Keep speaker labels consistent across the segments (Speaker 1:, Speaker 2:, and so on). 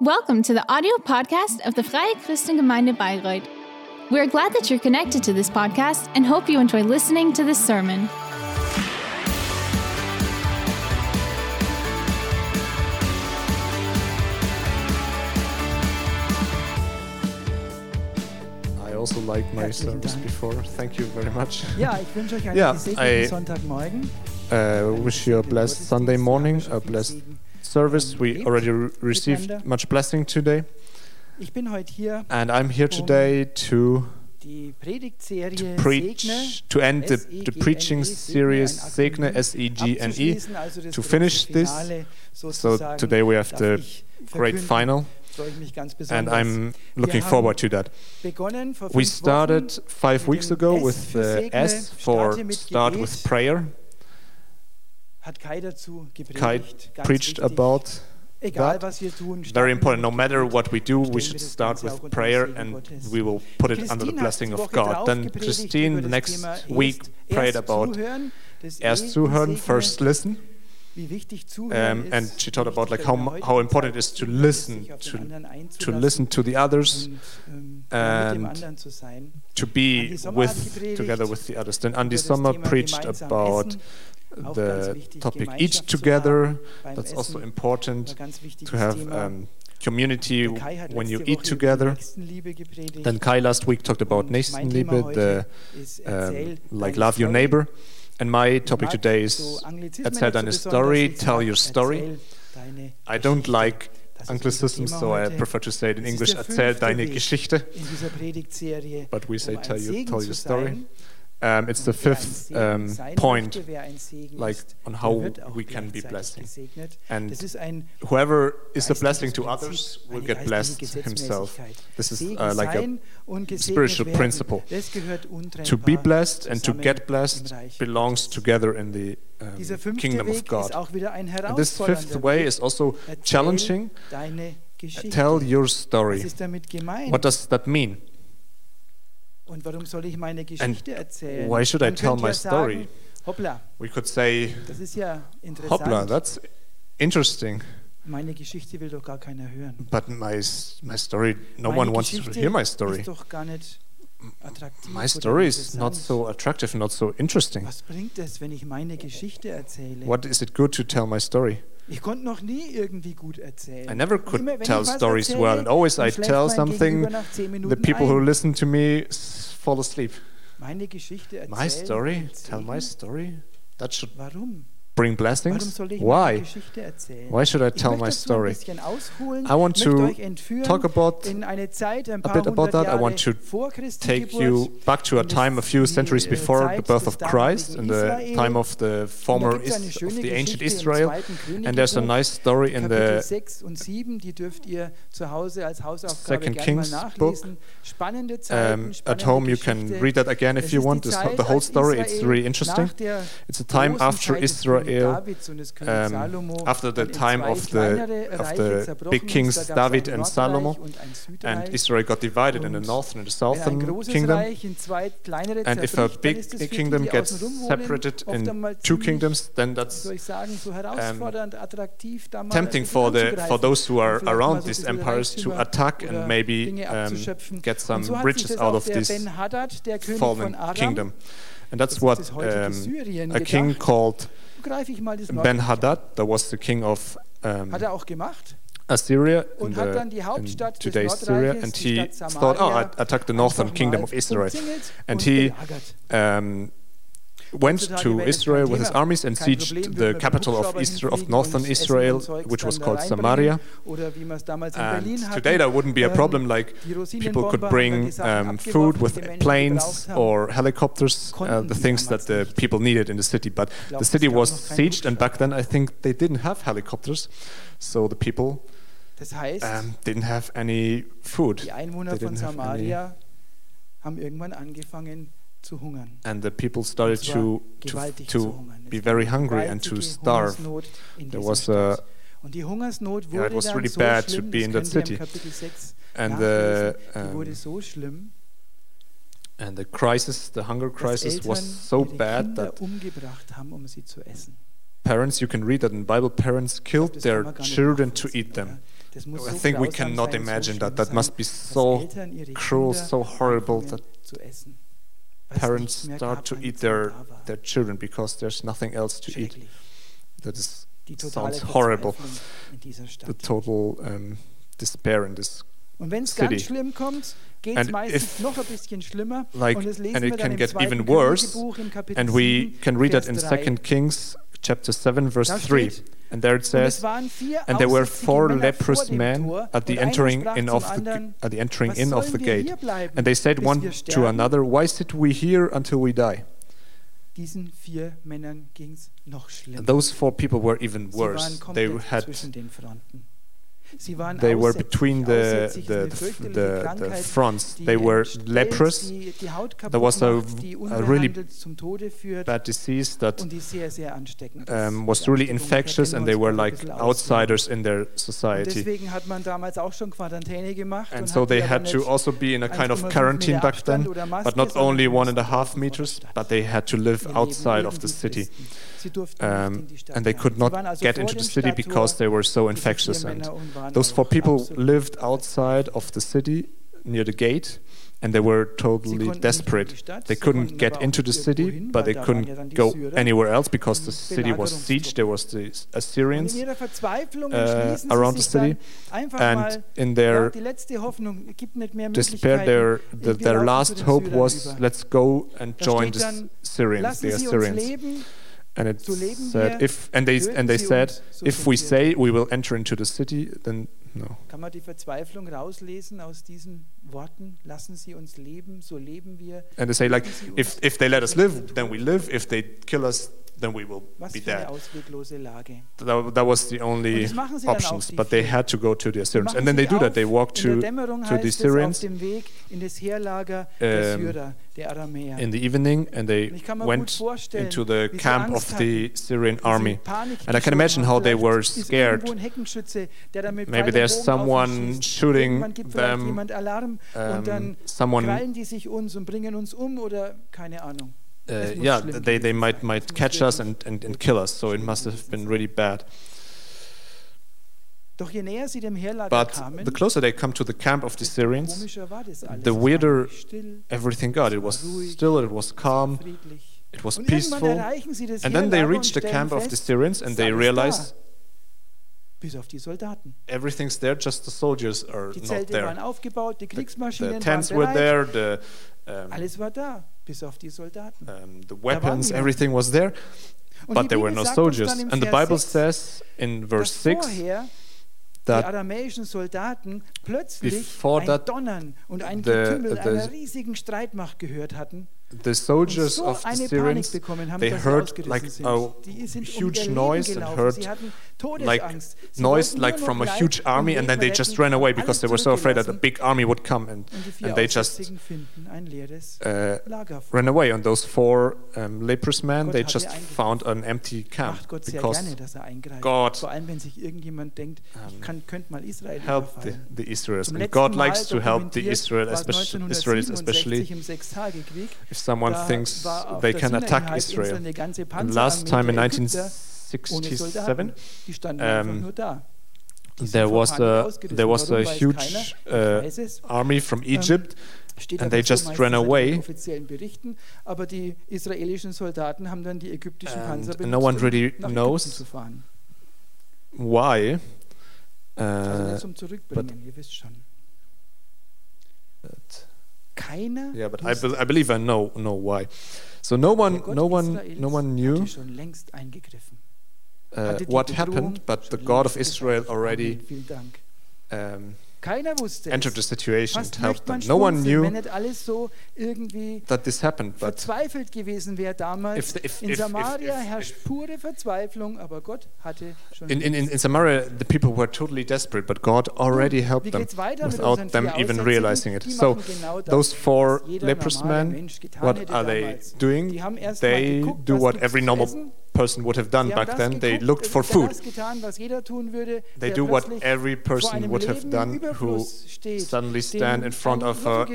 Speaker 1: Welcome to the audio podcast of the Freie Christengemeinde Bayreuth. We're glad that you're connected to this podcast and hope you enjoy listening to this sermon.
Speaker 2: I also like my
Speaker 3: Herzlichen
Speaker 2: service
Speaker 3: Dank.
Speaker 2: before. Thank you very much.
Speaker 3: Ja, ich wünsche euch einen
Speaker 2: Ja,
Speaker 3: gesegneten
Speaker 2: I-
Speaker 3: Sonntagmorgen.
Speaker 2: Uh, wish you a blessed Sunday morning, a blessed service. We already re- received much blessing today,
Speaker 3: Ich bin heute hier,
Speaker 2: and I'm here um today to to
Speaker 3: Segne
Speaker 2: preach, to end the, the preaching series Segne S E G N E.
Speaker 3: abzuschließen, also das
Speaker 2: to finish this. So today we have the great final,
Speaker 3: Freue ich mich ganz
Speaker 2: and. I'm looking forward to that. We started five weeks ago with the S for start with prayer.
Speaker 3: Hat Kai dazu
Speaker 2: Kai
Speaker 3: gepredigt. Ganz
Speaker 2: preached
Speaker 3: wichtig.
Speaker 2: about
Speaker 3: Egal
Speaker 2: that.
Speaker 3: tun,
Speaker 2: very important. No matter what we do, we should start with
Speaker 3: auch unter den
Speaker 2: prayer and we will put it under the blessing of God. Then Christine, the next week, prayed about erst zuhören, first listen,
Speaker 3: wie wichtig zuhören
Speaker 2: um, and she
Speaker 3: talked
Speaker 2: about like how, how important it is to listen,
Speaker 3: auf den
Speaker 2: to, to listen to the others,
Speaker 3: und, ja, mit dem
Speaker 2: and
Speaker 3: anderen zu sein.
Speaker 2: to be
Speaker 3: Andi Sommer hat
Speaker 2: with together with the others. Then Andy Sommer preached about
Speaker 3: Essen, auch ganz
Speaker 2: the topic eat together. That's also important
Speaker 3: war ganz wichtiges
Speaker 2: to have um, community
Speaker 3: Der Kai hat
Speaker 2: when you eat together. Then Kai last week talked about
Speaker 3: Und mein Thema
Speaker 2: Nächstenliebe, the um, like love your neighbor. And my topic today is erzähl deine story, tell your story. I don't like anglicisms, so I prefer to say it in English. Erzähl deine Geschichte,
Speaker 3: in dieser Predigtserie,
Speaker 2: but we say
Speaker 3: um
Speaker 2: tell you, tell your story. Um, it's the
Speaker 3: Und wer ein
Speaker 2: fifth um, point,
Speaker 3: möchte, wer ein Segen
Speaker 2: like on how we can be blessing. And
Speaker 3: Das ist ein
Speaker 2: whoever is a blessing to others will get blessed himself. This is uh, like a
Speaker 3: sein und gesegnet
Speaker 2: spiritual principle.
Speaker 3: Das gehört untrennbar
Speaker 2: to be blessed and to get blessed belongs together in the um, kingdom of God.
Speaker 3: ist auch wieder ein
Speaker 2: And this fifth way is also challenging. Tell your story.
Speaker 3: ist damit gemeint?
Speaker 2: What does that mean?
Speaker 3: Und warum soll ich meine Geschichte erzählen?
Speaker 2: why should I tell my story?
Speaker 3: Sagen, hoppla,
Speaker 2: We could say,
Speaker 3: das ist ja interessant.
Speaker 2: Hoppla, that's interesting.
Speaker 3: meine Geschichte will doch gar keiner hören.
Speaker 2: But my my story, no
Speaker 3: meine
Speaker 2: one wants to
Speaker 3: Geschichte
Speaker 2: hear my story.
Speaker 3: ist doch gar nicht attraktiv
Speaker 2: My story is not so attractive, not so interesting.
Speaker 3: Was bringt es, wenn ich meine Geschichte erzähle?
Speaker 2: What is it good to tell my story?
Speaker 3: Ich konnte noch nie irgendwie gut erzählen.
Speaker 2: I never could
Speaker 3: immer,
Speaker 2: tell stories
Speaker 3: erzähle,
Speaker 2: well, and always I tell something. The people who
Speaker 3: ein.
Speaker 2: listen to me fall asleep.
Speaker 3: meine Geschichte erzählen.
Speaker 2: My story,
Speaker 3: bringt
Speaker 2: tell my story. That should
Speaker 3: Warum?
Speaker 2: Bring blessings.
Speaker 3: soll ich meine
Speaker 2: Why? Why should I tell my story?
Speaker 3: Ein bisschen ausholen,
Speaker 2: I want to talk about
Speaker 3: in eine Zeit ein
Speaker 2: a bit about that. I want to take you back to a time a few centuries
Speaker 3: äh,
Speaker 2: before the birth of Christ, in the time of the former is, of the ancient Israel. And there's a nice story in the
Speaker 3: 6 und 7, die dürft ihr zu Hause als Hausaufgabe
Speaker 2: Second Kings book.
Speaker 3: nachlesen. Spannende Zeiten,
Speaker 2: um, at home you can read that again if you want.
Speaker 3: Zeit,
Speaker 2: the whole story, it's really interesting. It's a time after
Speaker 3: Königs
Speaker 2: Israel,
Speaker 3: Davids und des Königs
Speaker 2: um, after the time of the of the big kings David and Salomo, and Israel got divided in
Speaker 3: Und
Speaker 2: northern and
Speaker 3: ein
Speaker 2: southern kingdom.
Speaker 3: Reich in zwei kleinere
Speaker 2: And if a big
Speaker 3: ist das für die,
Speaker 2: kingdom gets separated in two kingdoms, then that's
Speaker 3: soll ich sagen, so herausfordernd, attraktiv, da mal
Speaker 2: tempting for the for those who are around these empires to attack and maybe um, get some
Speaker 3: so hat sich
Speaker 2: riches out of this
Speaker 3: Ben-Hadad, der König
Speaker 2: fallen kingdom. And that's what
Speaker 3: ist das heutige
Speaker 2: um, a king called
Speaker 3: greife ich mal das
Speaker 2: Ben Hadad, that was the king of um,
Speaker 3: Hat er auch gemacht.
Speaker 2: Assyria in,
Speaker 3: Und hat dann die Hauptstadt
Speaker 2: today's Syria, and he thought, oh, I attacked the northern kingdom of Israel. And he um, went to
Speaker 3: wäre das kein
Speaker 2: Israel with his armies and sieged the
Speaker 3: würde man mit
Speaker 2: capital of,
Speaker 3: Hubschrauber
Speaker 2: Isra- of northern Israel, which was called. Samaria.
Speaker 3: Oder wie man es damals in
Speaker 2: And today that wouldn't be a
Speaker 3: Ähm,
Speaker 2: problem. Like people could
Speaker 3: Rosinenbomber haben dann
Speaker 2: bring um, food with planes or helicopters, uh, the things that the people needed in the city. But the city was sieged, and back then I think they didn't have helicopters, so the people um, didn't have any food.
Speaker 3: die Einwohner
Speaker 2: they
Speaker 3: von
Speaker 2: didn't have any-
Speaker 3: Samaria haben irgendwann angefangen zu hungern.
Speaker 2: And the people started to to, to be very hungry and to starve. There was a
Speaker 3: Stadt. Und die Hungersnot wurde
Speaker 2: Yeah, it was
Speaker 3: dann
Speaker 2: really
Speaker 3: so
Speaker 2: bad to be in that
Speaker 3: könnt ihr im
Speaker 2: city. And the
Speaker 3: wurde
Speaker 2: um,
Speaker 3: so schlimm,
Speaker 2: and the crisis, the hunger crisis was so bad that
Speaker 3: haben, um sie zu essen.
Speaker 2: parents, you can read that in Bible, parents killed their
Speaker 3: kann man gar nicht
Speaker 2: children to eat them. I think we cannot imagine that. That must be so cruel, so horrible that parents start to eat their,
Speaker 3: mehr da war.
Speaker 2: their children because there's nothing else to eat. That is, sounds horrible.
Speaker 3: Verzweiflung in dieser
Speaker 2: The total um, despair in this.
Speaker 3: Und wenn es
Speaker 2: city.
Speaker 3: ganz schlimm kommt, geht es
Speaker 2: And
Speaker 3: meistens noch ein bisschen schlimmer.
Speaker 2: like-
Speaker 3: und das lesen
Speaker 2: and it
Speaker 3: wir
Speaker 2: can
Speaker 3: dann im
Speaker 2: get
Speaker 3: zweiten
Speaker 2: even worse,
Speaker 3: im Kapitel
Speaker 2: And we can read that in
Speaker 3: 3.
Speaker 2: 2 Kings chapter 7, verse 3. And there it says, And there were four leprous men at the entering in of the at the entering in of the gate. And they said one to another, Why sit we here until we die?
Speaker 3: Diesen vier Männern ging es noch schlimmer.
Speaker 2: Those four people were even worse. They had they were between the the the, the, fronts. They were leprous,
Speaker 3: die, die Haut kaputt
Speaker 2: There was a- a really
Speaker 3: unbehandelt zum Tode führt
Speaker 2: bad disease that
Speaker 3: und die sehr, sehr ansteckend ist.
Speaker 2: um, was really infectious, and they were like outsiders in their society.
Speaker 3: deswegen hat man damals auch schon Quarantäne gemacht
Speaker 2: And so they had to also be in a kind of quarantine back then, but not only one and a half
Speaker 3: draußen vor der
Speaker 2: meters, but they had to live outside of the city.
Speaker 3: fristen. Sie durften nicht
Speaker 2: Um,
Speaker 3: in die Stadt
Speaker 2: and they could not get into the city because they were so infectious. And
Speaker 3: Männer und waren
Speaker 2: those four people lived outside of the city near the gate, and they were totally
Speaker 3: konnten nicht in die
Speaker 2: desperate. They couldn't get into the city, but they
Speaker 3: da waren ja
Speaker 2: couldn't go anywhere else because the city was sieged. There was the Assyrians, uh, around the city, and in their
Speaker 3: die letzte Hoffnung gibt nicht mehr
Speaker 2: despair, their the, their last hope was, let's go and join the Syrians, the Assyrians. And it said, if and they and they said, if we say we will enter into the city, then no.
Speaker 3: Kann man die Verzweiflung rauslesen aus diesen Worten? Lassen Sie uns leben, so leben wir.
Speaker 2: And they say like,
Speaker 3: Töten Sie uns,
Speaker 2: if if they let us live, then we live. If they kill us, then we will
Speaker 3: Was
Speaker 2: be dead.
Speaker 3: Lage.
Speaker 2: That, that was the only
Speaker 3: das machen sie dann auch,
Speaker 2: options, but they had to go to the Assyrians, and then they do that. They walk to to the
Speaker 3: heißt es auf
Speaker 2: Syrians
Speaker 3: dem Weg in das Heerlager der
Speaker 2: ähm,
Speaker 3: Syrer,
Speaker 2: in the evening, and they
Speaker 3: Und ich kann mir gut
Speaker 2: went into the camp of the Syrian army. And I can imagine how they were scared.
Speaker 3: irgendwo ein Heckenschütze, der da mit
Speaker 2: Maybe
Speaker 3: und
Speaker 2: there's
Speaker 3: Bogen auf uns
Speaker 2: someone shooting them, Um, someone
Speaker 3: krallen die sich uns und bringen uns um oder keine Ahnung.
Speaker 2: uh, yeah, they, they might might catch us and, and, and kill us. So it must have been really bad.
Speaker 3: Doch je näher sie dem Heerlager
Speaker 2: But the closer they come to the camp of the Syrians,
Speaker 3: komischer war das alles.
Speaker 2: the weirder everything got. It was still, it was calm, it was peaceful.
Speaker 3: erreichen sie das
Speaker 2: And then they
Speaker 3: Heerlager
Speaker 2: reach the camp of the Syrians and they
Speaker 3: alles
Speaker 2: realize
Speaker 3: da, bis auf die Soldaten.
Speaker 2: everything's there, just the soldiers are
Speaker 3: Die
Speaker 2: not
Speaker 3: Zelte waren aufgebaut, die
Speaker 2: The,
Speaker 3: Kriegsmaschinen
Speaker 2: the tents
Speaker 3: waren
Speaker 2: were
Speaker 3: bereit,
Speaker 2: there, the um,
Speaker 3: alles war da, bis auf die Soldaten.
Speaker 2: um, the weapons, everything was there,
Speaker 3: Und
Speaker 2: but
Speaker 3: die
Speaker 2: there were
Speaker 3: Bibel
Speaker 2: no soldiers. And the
Speaker 3: Vers
Speaker 2: Bible
Speaker 3: 6,
Speaker 2: says in verse
Speaker 3: dass
Speaker 2: 6
Speaker 3: vorher die
Speaker 2: that
Speaker 3: aramäischen Soldaten plötzlich ein
Speaker 2: that,
Speaker 3: Donnern und ein
Speaker 2: the-
Speaker 3: Getümmel
Speaker 2: the-
Speaker 3: einer riesigen Streitmacht gehört hatten
Speaker 2: the soldiers
Speaker 3: so
Speaker 2: of the Syrians
Speaker 3: haben,
Speaker 2: they heard like a
Speaker 3: um
Speaker 2: huge noise and heard like noise like from a huge army and then they just ran away because they were so afraid that a big army would come and,
Speaker 3: Und die vier
Speaker 2: and they just
Speaker 3: Aussätzigen finden ein leeres
Speaker 2: uh, ran away. And those four um, leprous men, they just found an empty camp
Speaker 3: Macht Gott sehr
Speaker 2: because
Speaker 3: er.
Speaker 2: God
Speaker 3: Vor allem, wenn sich irgendjemand denkt, ich
Speaker 2: um,
Speaker 3: kann, könnte mal Israel
Speaker 2: helped the, the Israelis. And God likes to help the Israel, especially, Israelis, especially. If someone thinks they can attack Israel. And last time in
Speaker 3: Panzerarmee der Ägypter ohne
Speaker 2: 1967,
Speaker 3: Soldaten. Die standen einfach
Speaker 2: um,
Speaker 3: nur da. Die sind
Speaker 2: there was a there was a huge uh, army from Egypt, and they just ran away.
Speaker 3: offiziellen Berichten, aber die israelischen Soldaten haben dann die ägyptischen
Speaker 2: And no one
Speaker 3: um
Speaker 2: really knows why. Uh,
Speaker 3: nicht zum Zurückbringen, ihr wisst schon.
Speaker 2: but-
Speaker 3: Keiner
Speaker 2: yeah, but I, be- I believe I know know why. So no one no one no one knew
Speaker 3: hatte schon längst eingegriffen.
Speaker 2: uh, what happened, but the God of Israel already
Speaker 3: Amen, vielen Dank.
Speaker 2: um, entered the situation
Speaker 3: Fast
Speaker 2: helped them. No one knew
Speaker 3: so
Speaker 2: that this happened, but
Speaker 3: verzweifelt gewesen wäre damals.
Speaker 2: If- if-
Speaker 3: in
Speaker 2: if-
Speaker 3: Samaria herrscht pure Verzweiflung, aber Gott hatte schon.
Speaker 2: in, in, in Samaria the people were totally desperate, but God already helped them
Speaker 3: geht's weiter mit
Speaker 2: without them even realizing it. So
Speaker 3: genau das,
Speaker 2: those four leprous men, what are they doing?
Speaker 3: Die haben erst mal
Speaker 2: They do what every normal. Person would have done back then. They looked for food.
Speaker 3: Getan, was jeder tun würde,
Speaker 2: They do what every person would have done who
Speaker 3: steht,
Speaker 2: suddenly stand in front of a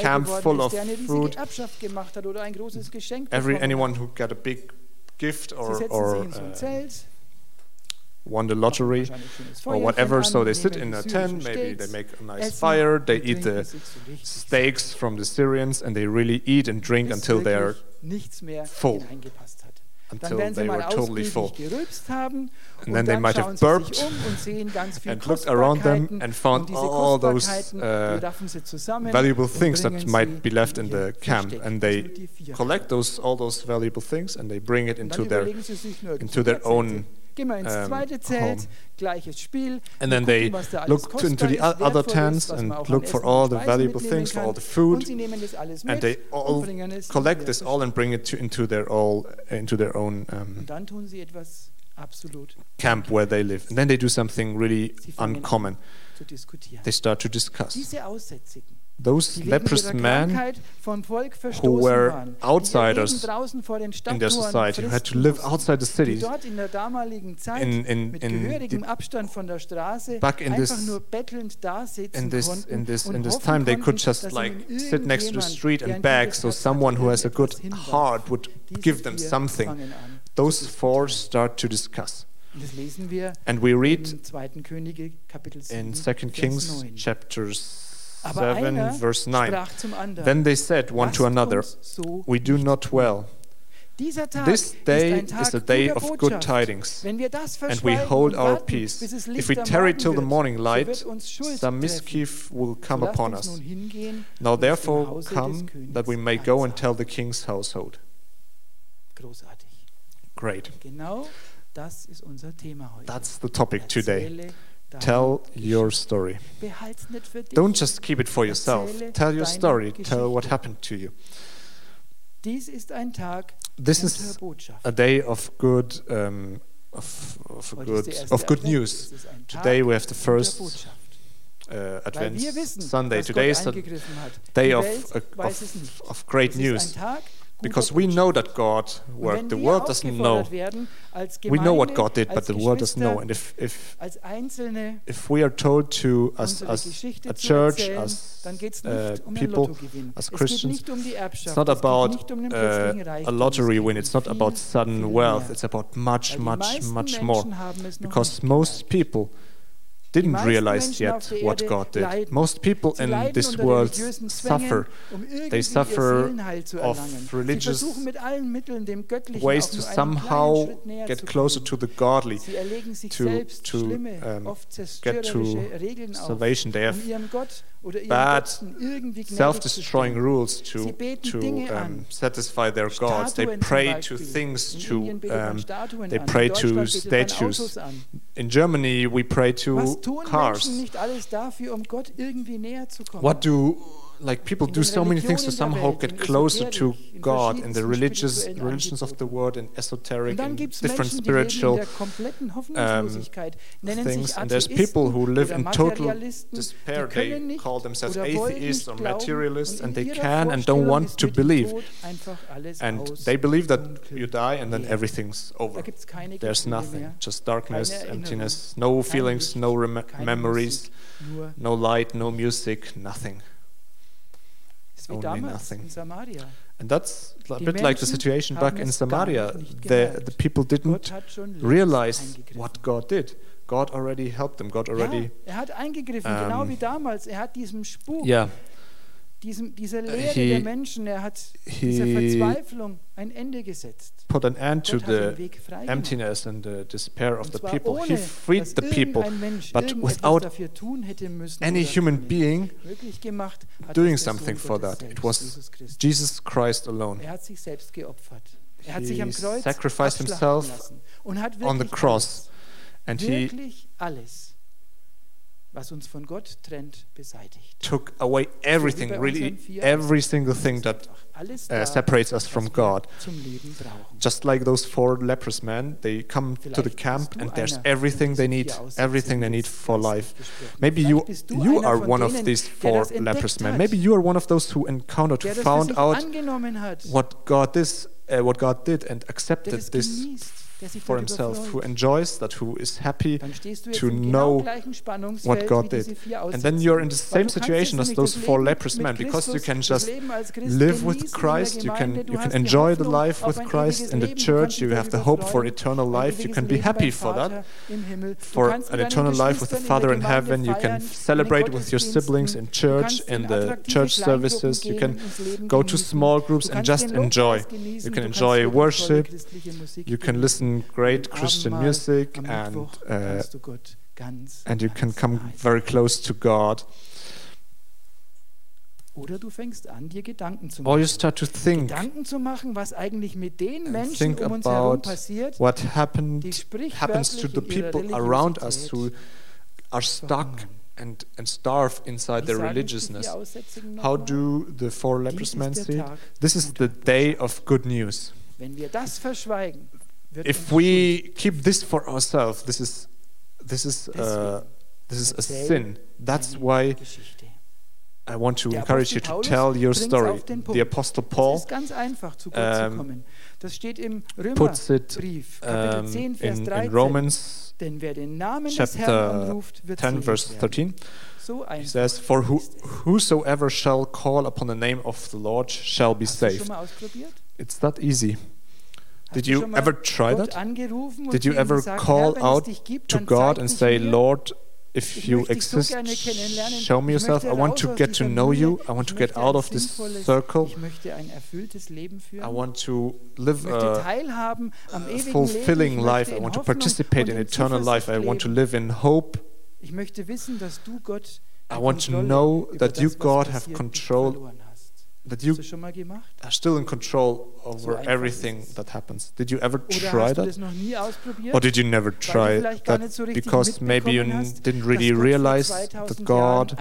Speaker 2: camp full of
Speaker 3: der eine riesige
Speaker 2: food.
Speaker 3: Erbschaft gemacht hat oder ein großes Geschenk
Speaker 2: every anyone who got a big gift or, or
Speaker 3: sich in so ein
Speaker 2: uh, won the lottery or whatever. So they sit in a tent, maybe they make a nice fire, they eat the
Speaker 3: sich so richtig
Speaker 2: steaks from the Syrians, and they really eat and drink until they are
Speaker 3: wirklich nichts mehr
Speaker 2: full.
Speaker 3: Hineingepasst hat. Dann
Speaker 2: until they were totally full.
Speaker 3: haben
Speaker 2: And then they might have burped
Speaker 3: um und sehen ganz viele
Speaker 2: and looked around them and found all those uh,
Speaker 3: die raffen sie zusammen
Speaker 2: valuable things that might be left in the camp, and they
Speaker 3: sind die vier
Speaker 2: collect those all those valuable things and they bring it into their
Speaker 3: überlegen sie sich nur
Speaker 2: into their own
Speaker 3: Gehen wir ins
Speaker 2: um,
Speaker 3: zweite Zelt,
Speaker 2: home.
Speaker 3: gleiches Spiel.
Speaker 2: and then they
Speaker 3: gucken, was da
Speaker 2: look into the
Speaker 3: kostbar ist,
Speaker 2: o- other tents and look for all the valuable things, for all the food,
Speaker 3: sie nehmen das alles
Speaker 2: and they all
Speaker 3: bringen es in
Speaker 2: collect this all and bring it to, into their all into their own um,
Speaker 3: Und dann tun sie etwas absolut
Speaker 2: camp where they live, and then they do something really
Speaker 3: Sie fangen an
Speaker 2: uncommon. They start to discuss. Those leprous men
Speaker 3: Krankheit vom Volk verstoßen
Speaker 2: were outsiders
Speaker 3: die ihr Leben draußen vor den
Speaker 2: in their society who had to live outside the cities
Speaker 3: in der damaligen Zeit
Speaker 2: in, in,
Speaker 3: mit
Speaker 2: in,
Speaker 3: gehörigem
Speaker 2: the,
Speaker 3: Abstand von der Straße
Speaker 2: back in this-
Speaker 3: nur bettelnd dasitzen
Speaker 2: in this in this in this time they could just like sit next to the street and beg so someone who has a good heart would give them something. those four start to discuss.
Speaker 3: Und das lesen wir
Speaker 2: and we read
Speaker 3: in 2. Könige Kapitel 7
Speaker 2: in 2
Speaker 3: Vers
Speaker 2: Kings
Speaker 3: 9.
Speaker 2: Chapter
Speaker 3: Aber
Speaker 2: 7 verse 9
Speaker 3: sprach zum anderen,
Speaker 2: then they said one to another
Speaker 3: so
Speaker 2: we do not
Speaker 3: tun."
Speaker 2: well this day is a day of good tidings.
Speaker 3: Wenn wir das
Speaker 2: and we hold our peace. if we tarry till the morning light
Speaker 3: wird uns Schuld
Speaker 2: some mischief will come upon us. now
Speaker 3: und es dem
Speaker 2: therefore come that we may go and tell the king's household. Great.
Speaker 3: Genau das ist unser Thema heute.
Speaker 2: that's the topic today Tell your story.
Speaker 3: Behalt's nicht für dich.
Speaker 2: Don't just keep it for yourself. Tell your story. Tell what happened to you.
Speaker 3: Dies ist ein Tag
Speaker 2: This is a day of good, um, of, of, good, of good news.
Speaker 3: Es ist ein Tag
Speaker 2: Today we have the first uh, Advent Sunday. Today is a day of,
Speaker 3: Welt weiß es nicht.
Speaker 2: of, of great news
Speaker 3: ist ein Tag guter
Speaker 2: because we know that God worked. The world doesn't know.
Speaker 3: aufgefordert werden, als
Speaker 2: We know what God did, but the world doesn't know. And if, if, if we are told to, as, as a church, as uh,
Speaker 3: um
Speaker 2: people, as Christians,
Speaker 3: um die Erbschaft.
Speaker 2: It's not about
Speaker 3: um
Speaker 2: uh, a lottery win. It's
Speaker 3: um
Speaker 2: not about sudden wealth. It's about much, much, much more.
Speaker 3: Menschen haben es noch
Speaker 2: Because most people didn't realize yet what God did. Most people in this world suffer.
Speaker 3: um
Speaker 2: They suffer of religious
Speaker 3: Sie versuchen mit allen Mitteln dem Göttlichen
Speaker 2: ways to
Speaker 3: nur einen kleinen
Speaker 2: somehow get closer to the godly,
Speaker 3: Sie erlegen sich
Speaker 2: to- to, um, get to salvation. They have
Speaker 3: um ihrem Gott oder ihrem
Speaker 2: bad,
Speaker 3: Götzen irgendwie gnädig zu
Speaker 2: self-destroying rules to to um, satisfy their gods. They pray to things to
Speaker 3: Indien betet man
Speaker 2: um, they pray to
Speaker 3: Deutschland betet man
Speaker 2: statues. In Germany we pray to
Speaker 3: tun
Speaker 2: cars.
Speaker 3: Menschen nicht alles dafür, um Gott irgendwie näher zu kommen?
Speaker 2: What do like people do so many things to somehow get closer to God in the religious religions of the world and esoteric and different
Speaker 3: Menschen, die leben in
Speaker 2: spiritual
Speaker 3: der kompletten um, Hoffnungslosigkeit, nennen
Speaker 2: things. and there's people who live in total despair. they call themselves atheists or materialists and they can and don't want to believe.
Speaker 3: Tod einfach alles
Speaker 2: and they believe that you die and then everything's over.
Speaker 3: Gibt es keine
Speaker 2: there's nothing. just darkness emptiness no feelings no rem memories no light no music nothing only nothing. and that's a bit like the situation back in Samaria. the, the people didn't
Speaker 3: hat schon längst
Speaker 2: realize what God did. God already helped them. God already
Speaker 3: ja, er hat eingegriffen,
Speaker 2: ähm,
Speaker 3: genau wie damals. Er hat diesem Spuk,
Speaker 2: yeah
Speaker 3: diesem, dieser Leere
Speaker 2: he-
Speaker 3: der Menschen, er hat dieser Verzweiflung ein Ende gesetzt.
Speaker 2: put an end to the emptiness and the despair of the people.
Speaker 3: ohne,
Speaker 2: He freed the people,
Speaker 3: Mensch
Speaker 2: but without
Speaker 3: dafür tun hätte müssen
Speaker 2: any human being
Speaker 3: gemacht
Speaker 2: doing something for that. It
Speaker 3: selbst,
Speaker 2: was
Speaker 3: Jesus Christus.
Speaker 2: Jesus Christ alone.
Speaker 3: Er hat sich selbst geopfert. Er hat
Speaker 2: He
Speaker 3: sich am Kreuz
Speaker 2: sacrificed himself
Speaker 3: lassen und hat
Speaker 2: on the cross,
Speaker 3: alles,
Speaker 2: and he
Speaker 3: alles, was uns von Gott trennt, beseitigt.
Speaker 2: took away everything, really every single thing that uh, separates us from God.
Speaker 3: zum Leben brauchen.
Speaker 2: Just like those four leprous men, they come to the camp and there's everything they need, everything they need for life. Maybe you you are one of these four leprous men. Maybe you are one of those who encountered,
Speaker 3: der das für
Speaker 2: found out what God is, uh, what God did, and for himself, who enjoys that, who is happy to know what God did. And then you're in the same situation as those four leprous men, because you can just live with Christ, you can, you can enjoy the life with Christ in the church, you have the hope for eternal life, you can be happy for that, for an eternal life with the Father in heaven, you can celebrate with your siblings in church, in the church services, you can go to small groups and just enjoy. You can enjoy worship, you can listen great Christian music and uh, and you can come very close to God.
Speaker 3: Oder du fängst an, dir Gedanken zu machen.
Speaker 2: Or you start to think,
Speaker 3: Gedanken zu machen, was eigentlich mit den Menschen um uns herum passiert,
Speaker 2: what happened, happens to the people around us who are stuck and, and starve inside their religiousness. How do the four
Speaker 3: lepers
Speaker 2: men see it? This is the day of good news if we keep this for ourselves, this is this is uh, this is a sin. That's why I want to encourage you to tell your story. The Apostle Paul
Speaker 3: um,
Speaker 2: puts it um, in, in Romans chapter 10, verse 13. He says, For who, whosoever shall call upon the name of the Lord shall be saved. It's that easy. Did you ever try that? Did you ever call out to God and say, Lord, if you exist, show me yourself. I want to get to know you. I want to get out of this circle. I want to live a fulfilling life. I want to participate in eternal life. I want to live in hope. I want to know that you, God, have control that you are still in control over
Speaker 3: so
Speaker 2: everything that happens. Did you ever try that? Or did you never try that
Speaker 3: so
Speaker 2: because maybe you
Speaker 3: hast,
Speaker 2: didn't really realize that God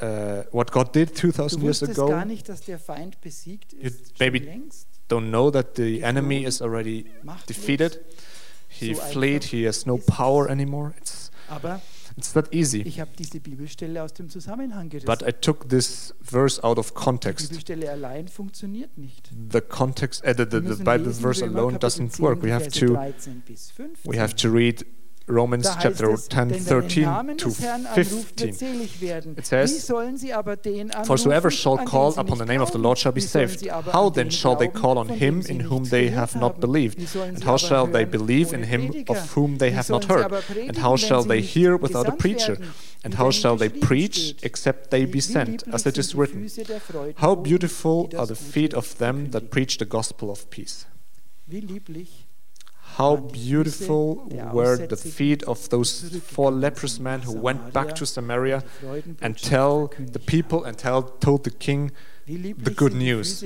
Speaker 2: uh, what God did 2000 years ago?
Speaker 3: Nicht,
Speaker 2: you maybe
Speaker 3: längst.
Speaker 2: don't know that the enemy is already defeated. He
Speaker 3: so
Speaker 2: fled, he has no power anymore. It's it's not easy.
Speaker 3: Ich habe diese Bibelstelle aus dem Zusammenhang gerissen.
Speaker 2: But I took this verse out of context.
Speaker 3: Die Bibelstelle allein funktioniert nicht.
Speaker 2: The context, uh, the, the, the Bible verse alone doesn't work. We have to, we have to read Romans chapter 10, 13 to 15. It says, For shall call upon the name of the Lord shall be saved. How then shall they call on him in whom they have not believed? And how shall they believe in him of whom they have not heard? And how shall they hear without a preacher? And how shall they preach except they be sent, as it is written? How beautiful are the feet of them that preach the gospel of peace. How beautiful were the feet of those four leprous men who went back to
Speaker 3: Samaria
Speaker 2: and tell the people and tell, told the king the good news.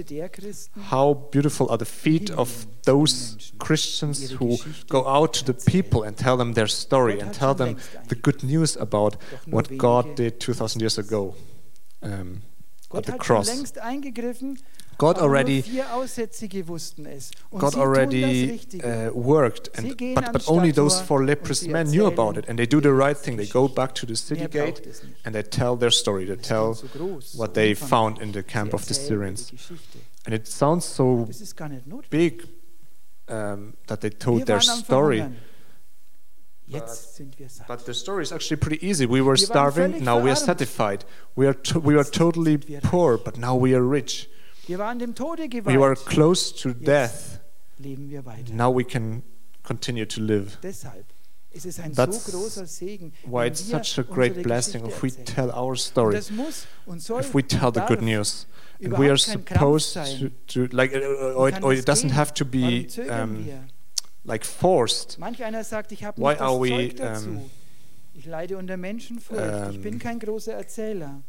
Speaker 2: How beautiful are the feet of those Christians who go out to the people and tell them their story and tell them the good news about what God did 2000 years ago um, at the cross. God already, God already uh, worked, and, but, but only those four leprous men knew about it. And they do the right thing. They go back to the city gate and they tell their story. They tell what they found in the camp of the Syrians. And it sounds so big um, that they told their story.
Speaker 3: But,
Speaker 2: but, the story is actually pretty easy. We were starving, now we are satisfied. We are, to, we are totally poor, but now we are rich. We were close to death. Now we can continue to live. That's why it's such a great blessing if we tell our story, if we tell the good news. And we are supposed to, to like, uh, uh, or it, or it, doesn't have to be um, like forced. Why are we? Um,
Speaker 3: Ich leide unter Menschenfurcht. ich bin
Speaker 2: um,
Speaker 3: kein großer Erzähler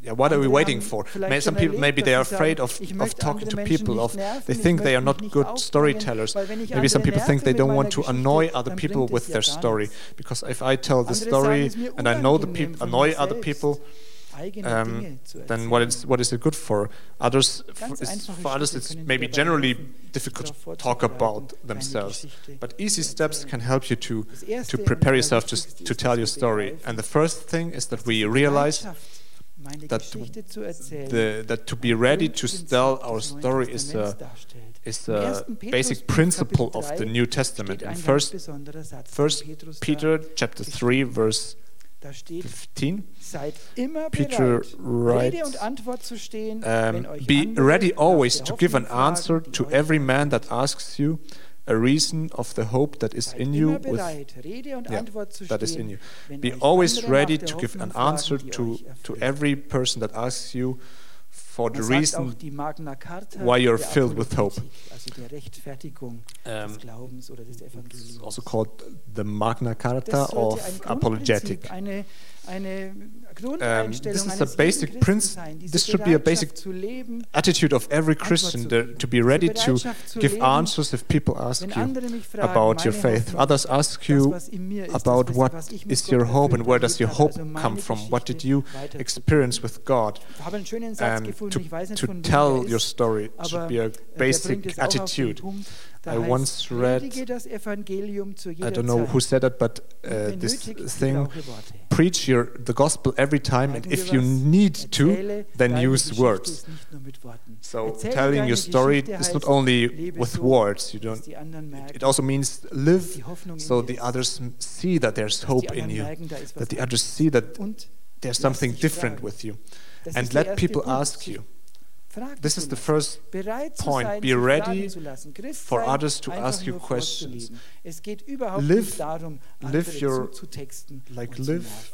Speaker 2: yeah, what are we waiting for? May, some people maybe they are afraid of, of talking to people. Of they think they are not good storytellers. Maybe some people think they don't want to annoy other people with their story because if I tell the story and I know the people annoy other people. Um, then what is what is it good for? Others for others it's maybe generally difficult to talk about themselves, but easy steps can help you to to prepare yourself to to tell your story. And the first thing is that we realize that
Speaker 3: to,
Speaker 2: the, that to be ready to tell our story is the,
Speaker 3: uh,
Speaker 2: is basic principle of the New Testament. In First, First Peter chapter 3, verse 15, Peter writes, um, Be ready always to give an answer to every man that asks you a reason of the hope that is in you with
Speaker 3: bereit, Rede und
Speaker 2: yeah, that is in you. Be always ready to give an answer to to every person that asks you for the
Speaker 3: Man sagt auch
Speaker 2: reason
Speaker 3: die Magna Carta
Speaker 2: why you're filled with hope.
Speaker 3: Also
Speaker 2: Um,
Speaker 3: des Glaubens oder des
Speaker 2: It's also called the Magna Carta of apologetic.
Speaker 3: Grundprinzip, eine, eine
Speaker 2: Um, this is a basic
Speaker 3: jeden Christen
Speaker 2: prince-
Speaker 3: sein, diese
Speaker 2: this should be a basic Attitude of every Christian the, to be ready to give answers if people ask you
Speaker 3: andere mich fragen,
Speaker 2: about your faith. Others ask you
Speaker 3: was in mir ist,
Speaker 2: about
Speaker 3: das,
Speaker 2: what
Speaker 3: was ich mit
Speaker 2: is
Speaker 3: Gott
Speaker 2: your hope and where does your hope come from? What did you experience with God?
Speaker 3: Ich habe einen schönen Satz gefunden,
Speaker 2: to,
Speaker 3: ich weiß nicht
Speaker 2: to tell your story it should be a
Speaker 3: bringt
Speaker 2: basic
Speaker 3: es auch auf den
Speaker 2: attitude. I once read-
Speaker 3: predige das Evangelium zu
Speaker 2: I don't know who said it, but uh, this thing preach your the gospel every time, and if you need to, then use words.
Speaker 3: ist nicht nur mit Worten.
Speaker 2: So telling your story is not only with words. You don't. It also means live
Speaker 3: die Hoffnung in
Speaker 2: so the others see that there's hope in you,
Speaker 3: merken, da ist was
Speaker 2: that the others see that there's something different with you, and let people ask you. This is the first point. Be ready
Speaker 3: fragen zu lassen. Christ
Speaker 2: for others to ask you questions.
Speaker 3: vorzuleben. Es geht überhaupt
Speaker 2: Live- live your- like live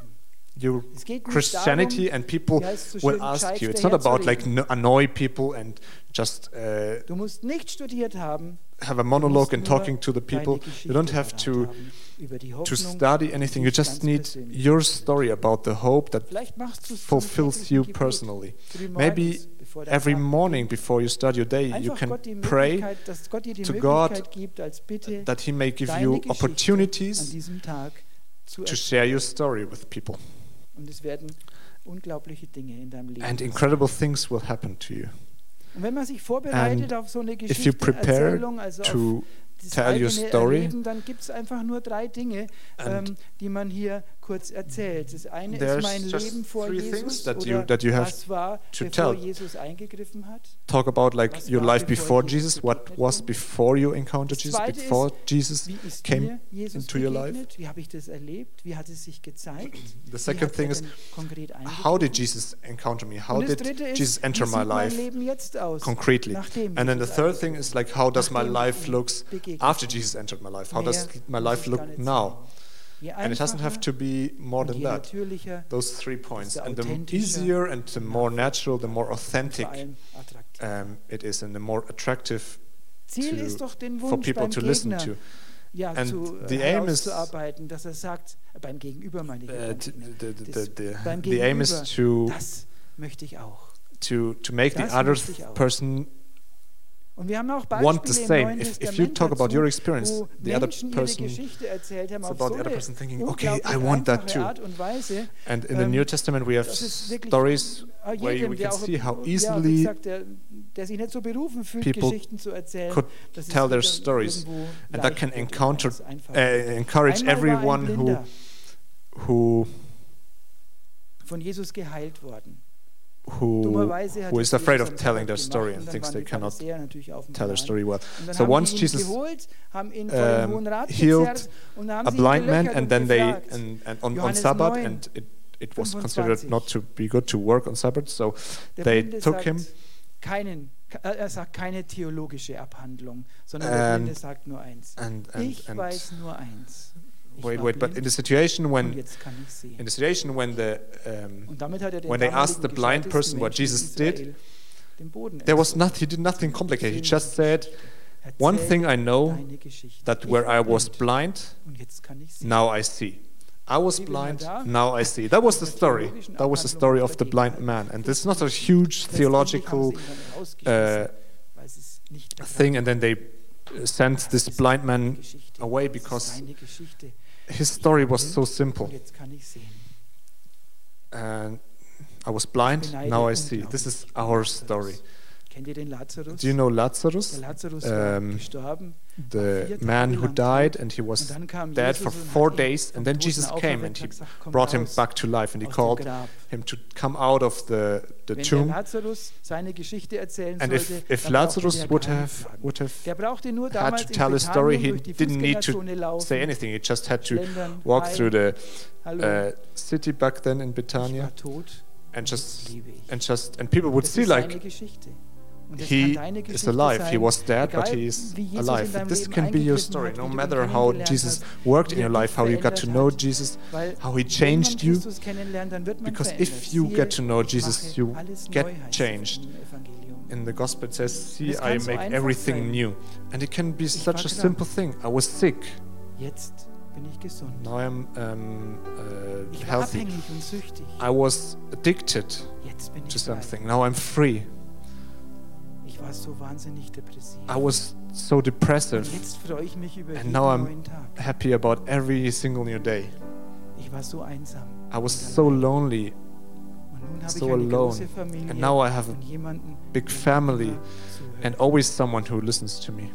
Speaker 2: your
Speaker 3: Es geht nicht
Speaker 2: Christianity, and people
Speaker 3: wie heißt es so
Speaker 2: will ask you. It's not about like annoy people and just uh,
Speaker 3: Du musst nicht studiert haben,
Speaker 2: have a monologue and talking to the people. You don't have to
Speaker 3: haben über die
Speaker 2: to study anything. You just need your story about the hope that
Speaker 3: Vielleicht machst du es zum
Speaker 2: fulfills you personally. Maybe every morning before you start your day, you can pray
Speaker 3: Möglichkeit, dass Gott dir die
Speaker 2: to God
Speaker 3: gibt, als Bitte
Speaker 2: that He may give you opportunities
Speaker 3: diesem Tag zu
Speaker 2: to share your story with people.
Speaker 3: Und es werden unglaubliche Dinge in deinem Leben.
Speaker 2: And incredible things will happen to you.
Speaker 3: Und wenn man sich vorbereitet
Speaker 2: And
Speaker 3: auf so eine
Speaker 2: If you prepare
Speaker 3: Erzählung, also auf
Speaker 2: to
Speaker 3: das
Speaker 2: tell your story,
Speaker 3: Erleben, dann gibt es einfach nur drei Dinge, ähm, die man hier kurz erzählt. Das eine ist
Speaker 2: there's
Speaker 3: mein
Speaker 2: just
Speaker 3: Leben vor Jesus
Speaker 2: that you- that you have
Speaker 3: was war,
Speaker 2: to
Speaker 3: bevor
Speaker 2: tell.
Speaker 3: Jesus eingegriffen hat.
Speaker 2: talk about like
Speaker 3: Was
Speaker 2: your life before
Speaker 3: Jesus
Speaker 2: Jesus, what was before you encountered
Speaker 3: Das
Speaker 2: Jesus, before
Speaker 3: ist,
Speaker 2: Jesus
Speaker 3: Wie ist
Speaker 2: came
Speaker 3: Jesus
Speaker 2: into your life.
Speaker 3: Wie habe ich das erlebt? Wie hat es sich gezeigt?
Speaker 2: The
Speaker 3: Wie
Speaker 2: second thing is, how did? Jesus encounter me? How did
Speaker 3: ist,
Speaker 2: Jesus
Speaker 3: wie
Speaker 2: enter my
Speaker 3: mein
Speaker 2: life
Speaker 3: Leben jetzt aus,
Speaker 2: concretely? And then the third thing is like, how does my life looks after. Jesus entered my life? How does my life look now? And it doesn't have to be more than that. Those three points. And the easier and the more natural, the more authentic um, it is, and the more attractive to-
Speaker 3: ist doch den
Speaker 2: for people to listen to.
Speaker 3: ja,
Speaker 2: And
Speaker 3: zu,
Speaker 2: the
Speaker 3: äh,
Speaker 2: aim is-
Speaker 3: dass er sagt, beim Gegenüber meine ich,
Speaker 2: Uh, the, the, the, the,
Speaker 3: beim
Speaker 2: the aim is to,
Speaker 3: das möchte ich auch.
Speaker 2: to, to make the other person
Speaker 3: Und wir haben auch
Speaker 2: want the same. If, if you talk about your experience, the other person, it's about the other person thinking, okay, I want that too.
Speaker 3: Und Weise,
Speaker 2: And in the
Speaker 3: Ähm,
Speaker 2: New Testament, we have
Speaker 3: das ist wirklich
Speaker 2: stories
Speaker 3: äh,
Speaker 2: where we can see how easily
Speaker 3: gesagt, der, der sich nicht so berufen fühlt,
Speaker 2: people
Speaker 3: Geschichten zu erzählen,
Speaker 2: could tell their stories. and that can encounter, uh, encourage
Speaker 3: Einmal war ein
Speaker 2: everyone who, who,
Speaker 3: von Jesus geheilt worden.
Speaker 2: Who, who is afraid of telling their story and thinks they cannot
Speaker 3: Pharisäer natürlich auf dem
Speaker 2: tell their story well. So once Jesus
Speaker 3: geholt, haben ihn vor den
Speaker 2: um, healed
Speaker 3: gezerrt und haben
Speaker 2: a blind man, and then they and, and on, on Sabbath, and it, it was considered not to be good to work on Sabbath. So they took him
Speaker 3: äh, er sagt keine theologische Abhandlung, sondern der
Speaker 2: And-
Speaker 3: Blinde sagt nur eins.
Speaker 2: and and,
Speaker 3: ich weiß nur eins.
Speaker 2: Wait, wait. But in the situation when
Speaker 3: jetzt kann ich sehen.
Speaker 2: in the situation when the um,
Speaker 3: Und damit hat er
Speaker 2: when they asked the blind person what Jesus did,
Speaker 3: Israel den Boden
Speaker 2: there was
Speaker 3: entzogen.
Speaker 2: not he did nothing complicated. He just said, "One thing I know that where I was
Speaker 3: blind
Speaker 2: blind,
Speaker 3: und jetzt kann ich sehen.
Speaker 2: now I see." I was
Speaker 3: Wie will man
Speaker 2: blind, now I see. That was the story. That was the story of the blind man. And this is not a huge theological
Speaker 3: sie ihn dann rausgeschmissen,
Speaker 2: uh,
Speaker 3: weil sie es nicht begreifen.
Speaker 2: thing, and then they uh, sent this blind man away because. His story was so mhm. simple.
Speaker 3: Und jetzt kann ich sehen.
Speaker 2: And I was blind, now I see. This is our story.
Speaker 3: Kennt ihr den Lazarus?
Speaker 2: Do you know Lazarus?
Speaker 3: Der Lazarus war
Speaker 2: Um,
Speaker 3: gestorben.
Speaker 2: the man who died and he was
Speaker 3: Und dann kam
Speaker 2: dead for four days and then Jesus came and he
Speaker 3: und gesagt, komm
Speaker 2: brought him back to life and he called him to come out of the, the tomb.
Speaker 3: Lazarus seine Geschichte erzählen
Speaker 2: and if, if Lazarus would have would have
Speaker 3: Der brauchte nur
Speaker 2: had to tell a story. He didn't need to say anything. He just had to walk through the uh, city back then in
Speaker 3: ich
Speaker 2: Betania
Speaker 3: war tot,
Speaker 2: and just and just and people would see like
Speaker 3: Geschichte. Und das
Speaker 2: he is alive. He was dead, but he is
Speaker 3: wie Jesus in
Speaker 2: alive. This can be your story, no
Speaker 3: wie du ihn
Speaker 2: matter how Jesus worked in your life, how you got to know. Jesus, how he changed you.
Speaker 3: Christus kennenlernt, dann wird man
Speaker 2: Because if you get to know Jesus, you get
Speaker 3: neu, heißt es
Speaker 2: changed. In the gospel it says, "See, I make everything new," and it can be such a simple thing. I was sick.
Speaker 3: Jetzt bin ich gesund.
Speaker 2: Now I'm um, uh, healthy.
Speaker 3: abhängig und süchtig.
Speaker 2: I was addicted to something. Now I'm free.
Speaker 3: Ich war so wahnsinnig depressiv.
Speaker 2: I was so
Speaker 3: Und
Speaker 2: depressive.
Speaker 3: jetzt freue ich mich über
Speaker 2: And now I'm happy about every single new day.
Speaker 3: Ich war so einsam.
Speaker 2: I was so lonely,
Speaker 3: Und nun habe
Speaker 2: so
Speaker 3: ich eine
Speaker 2: alone.
Speaker 3: große Familie
Speaker 2: And now I have a big family and always someone who listens to me.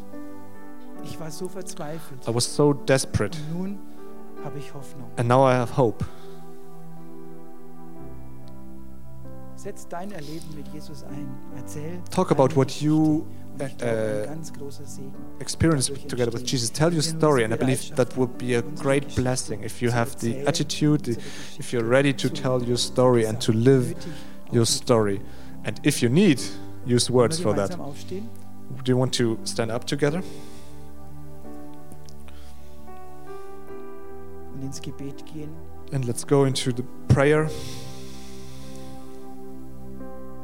Speaker 3: Ich war so verzweifelt.
Speaker 2: I was so desperate,
Speaker 3: Und nun habe ich Hoffnung.
Speaker 2: and now I have hope. Talk about what you
Speaker 3: Und ich glaube, ein
Speaker 2: uh, experience together with Jesus. Tell your story, and I believe that would be a great blessing if you have the attitude, if you're ready to tell your story and to live your story. And if you need, use words for that. Do you want to stand up together
Speaker 3: und ins Gebet gehen.
Speaker 2: and let's go into the prayer?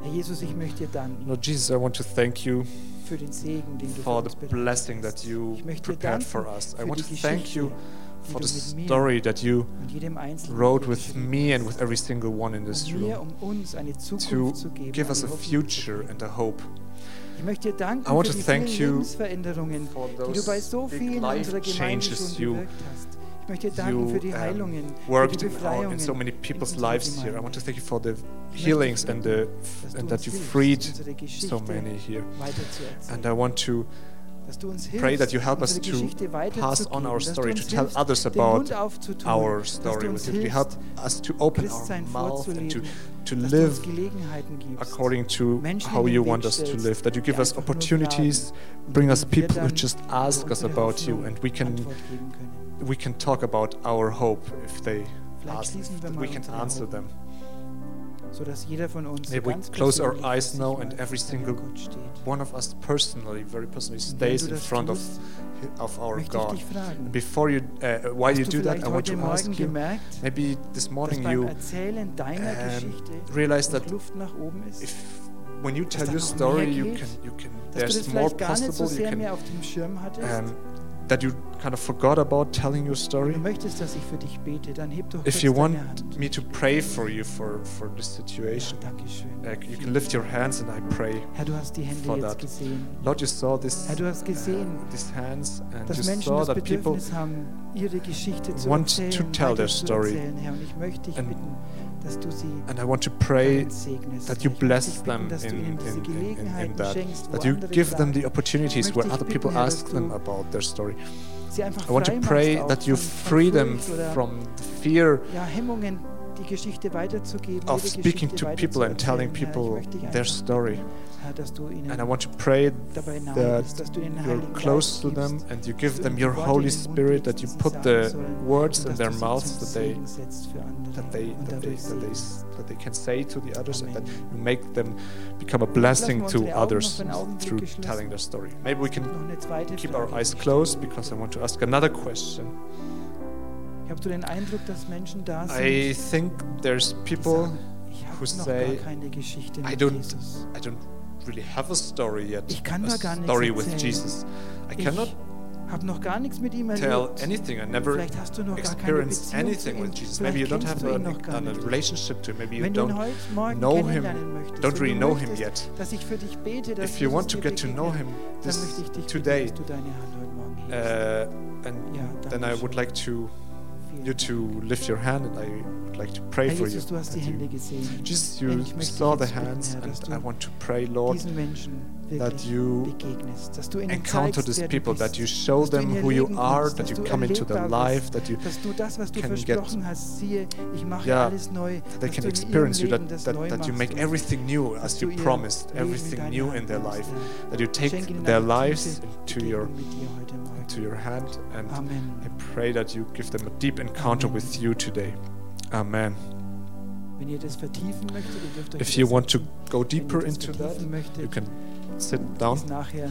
Speaker 3: Herr Jesus, ich möchte dir danken
Speaker 2: Lord Jesus, I want to thank you
Speaker 3: für den Segen, den du
Speaker 2: for the blessing that you
Speaker 3: Ich möchte dir
Speaker 2: prepared for us. I want to thank you for the story that you
Speaker 3: und jedem Einzelnen
Speaker 2: wrote with me and with every single one in this room
Speaker 3: um
Speaker 2: to
Speaker 3: Zukunft zu geben,
Speaker 2: give us a
Speaker 3: eine Hoffnung zu
Speaker 2: future and a hope.
Speaker 3: Ich möchte dir danken
Speaker 2: I want
Speaker 3: für
Speaker 2: to
Speaker 3: die
Speaker 2: thank you for
Speaker 3: die du
Speaker 2: those
Speaker 3: bei so
Speaker 2: big
Speaker 3: vielen
Speaker 2: life changes you
Speaker 3: bewirkt hast. Ich möchte dir danken
Speaker 2: you um, worked in, in so many people's lives here. I want to thank you for the healings and the
Speaker 3: bitten,
Speaker 2: f-
Speaker 3: dass du
Speaker 2: and that you freed so many here. And I want to
Speaker 3: dass du uns hilfst,
Speaker 2: pray that you help us to pass on our story, to tell others about our story. With it. You help us to open our mouth and to, to live
Speaker 3: uns Gelegenheiten gibst,
Speaker 2: according to how you want us to live. That you give us opportunities, bring us people who just ask us about you, and we can
Speaker 3: Antwort geben können.
Speaker 2: We can talk about our hope if they ask.
Speaker 3: schließen wir
Speaker 2: That
Speaker 3: mal
Speaker 2: we can answer them.
Speaker 3: sodass jeder von uns so
Speaker 2: Maybe we close our eyes now and every single One of us personally, very personally, stays in front of of our God. Before you, uh, while you do that, I want to ask you. Maybe this morning you um, realize that
Speaker 3: Luft nach oben ist?
Speaker 2: if when you tell your story, you can you can there's more
Speaker 3: vielleicht gar nicht so
Speaker 2: possible. You can
Speaker 3: mehr auf dem Schirm hattest?
Speaker 2: um, that you kind of forgot about telling your story.
Speaker 3: du möchtest, dass ich für dich bete, dann heb doch
Speaker 2: If you want me to pray for you for for this situation, uh, you can lift your hands and I pray.
Speaker 3: Herr, du hast die Hände
Speaker 2: for that. Lord, you saw this,
Speaker 3: Herr, du hast gesehen,
Speaker 2: uh, these hands, and you saw that people
Speaker 3: Bedürfnis haben, ihre Geschichte zu
Speaker 2: want to tell their story.
Speaker 3: erzählen, Herr. Und ich möchte dich
Speaker 2: And-
Speaker 3: bitten, dass du sie
Speaker 2: And I want to pray that you bless them
Speaker 3: bitten, dass du
Speaker 2: in, in, in, in, that. That you give them the opportunities where other people ask them about their story. I want to pray that you free them from the fear
Speaker 3: ja, Hemmungen, die Geschichte weiterzugeben,
Speaker 2: of speaking to people and telling
Speaker 3: weiterzuerzählen, Herr. Ich
Speaker 2: people their story.
Speaker 3: Bitten, Herr, dass du ihnen
Speaker 2: And I want to pray that you're close to them and you give them your Holy
Speaker 3: in den Mund
Speaker 2: Spirit, that you put the words in their mouths that they
Speaker 3: Segen setzt für andere
Speaker 2: that they that they that they, that they can say to the others and that you make them become a blessing to others
Speaker 3: noch einen Augenblick
Speaker 2: through telling their story. Maybe we can
Speaker 3: Noch eine zweite
Speaker 2: keep our eyes closed because I want to ask another question.
Speaker 3: Ich habe so den Eindruck, dass Menschen da sind,
Speaker 2: I think there's people who say,
Speaker 3: gar keine Geschichte
Speaker 2: I don't. I don't really have a story yet.
Speaker 3: Ich kann da gar nichts
Speaker 2: story with. Jesus. I
Speaker 3: Ich
Speaker 2: cannot
Speaker 3: habe noch gar nichts mit ihm erlebt.
Speaker 2: anything. I never
Speaker 3: Vielleicht hast du noch gar keine Beziehung
Speaker 2: anything with Jesus. Maybe you don't have a, relationship to him. Maybe you
Speaker 3: Wenn
Speaker 2: don't know him,
Speaker 3: möchtest,
Speaker 2: don't really know him yet.
Speaker 3: dass ich für dich bete, dass
Speaker 2: If you want to get to know him this
Speaker 3: möchte ich dich
Speaker 2: today,
Speaker 3: bitten, dass du deine Hand heute Morgen hebst.
Speaker 2: uh, and
Speaker 3: Ja,
Speaker 2: then I would like to you to lift your hand and I would like to pray
Speaker 3: Herr
Speaker 2: for you.
Speaker 3: Jesus, du hast die
Speaker 2: you-
Speaker 3: Hände gesehen.
Speaker 2: Jesus, you saw the
Speaker 3: jetzt bitten,
Speaker 2: hands
Speaker 3: Herr,
Speaker 2: and I want to pray, Lord, that you encounter these people, that you show
Speaker 3: dass du in
Speaker 2: them who you are, that you come into their life, that you
Speaker 3: dass du das, was du
Speaker 2: can get-
Speaker 3: versprochen hast, siehe, ich mache
Speaker 2: Yeah, they can experience you, that, that, that you make everything new as you promised, everything new in their life, that you take their lives into your,
Speaker 3: Begegnung mit dir heute Morgen.
Speaker 2: into your hand and
Speaker 3: Amen.
Speaker 2: I pray that you give them a deep encounter
Speaker 3: Amen.
Speaker 2: with you today. Amen.
Speaker 3: Wenn ihr das vertiefen möchtet, ihr dürft euch
Speaker 2: If you want to go deeper into that, you can sit down.
Speaker 3: ist nachher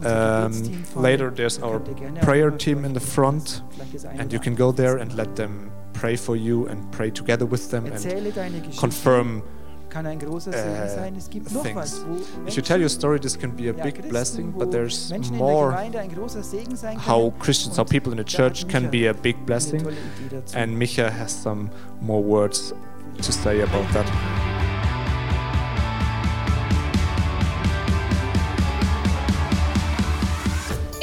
Speaker 3: unser
Speaker 2: Um, later, there's our
Speaker 3: könnt ihr gerne
Speaker 2: prayer team in the front,
Speaker 3: beten lassen. Vielleicht das eine
Speaker 2: and you can go there and let them pray for you and pray together with them and confirm
Speaker 3: Kann ein großer äh, Segen
Speaker 2: äh,
Speaker 3: sein. Es gibt noch was, wo
Speaker 2: If you tell your story, this can be a
Speaker 3: ja,
Speaker 2: big
Speaker 3: Christen,
Speaker 2: blessing, but there's
Speaker 3: Menschen
Speaker 2: more
Speaker 3: ein großer Segen sein
Speaker 2: how. Christians, how people in the church can be a big blessing.
Speaker 3: tolle Idee dazu.
Speaker 2: And Micha has some more words to say about that.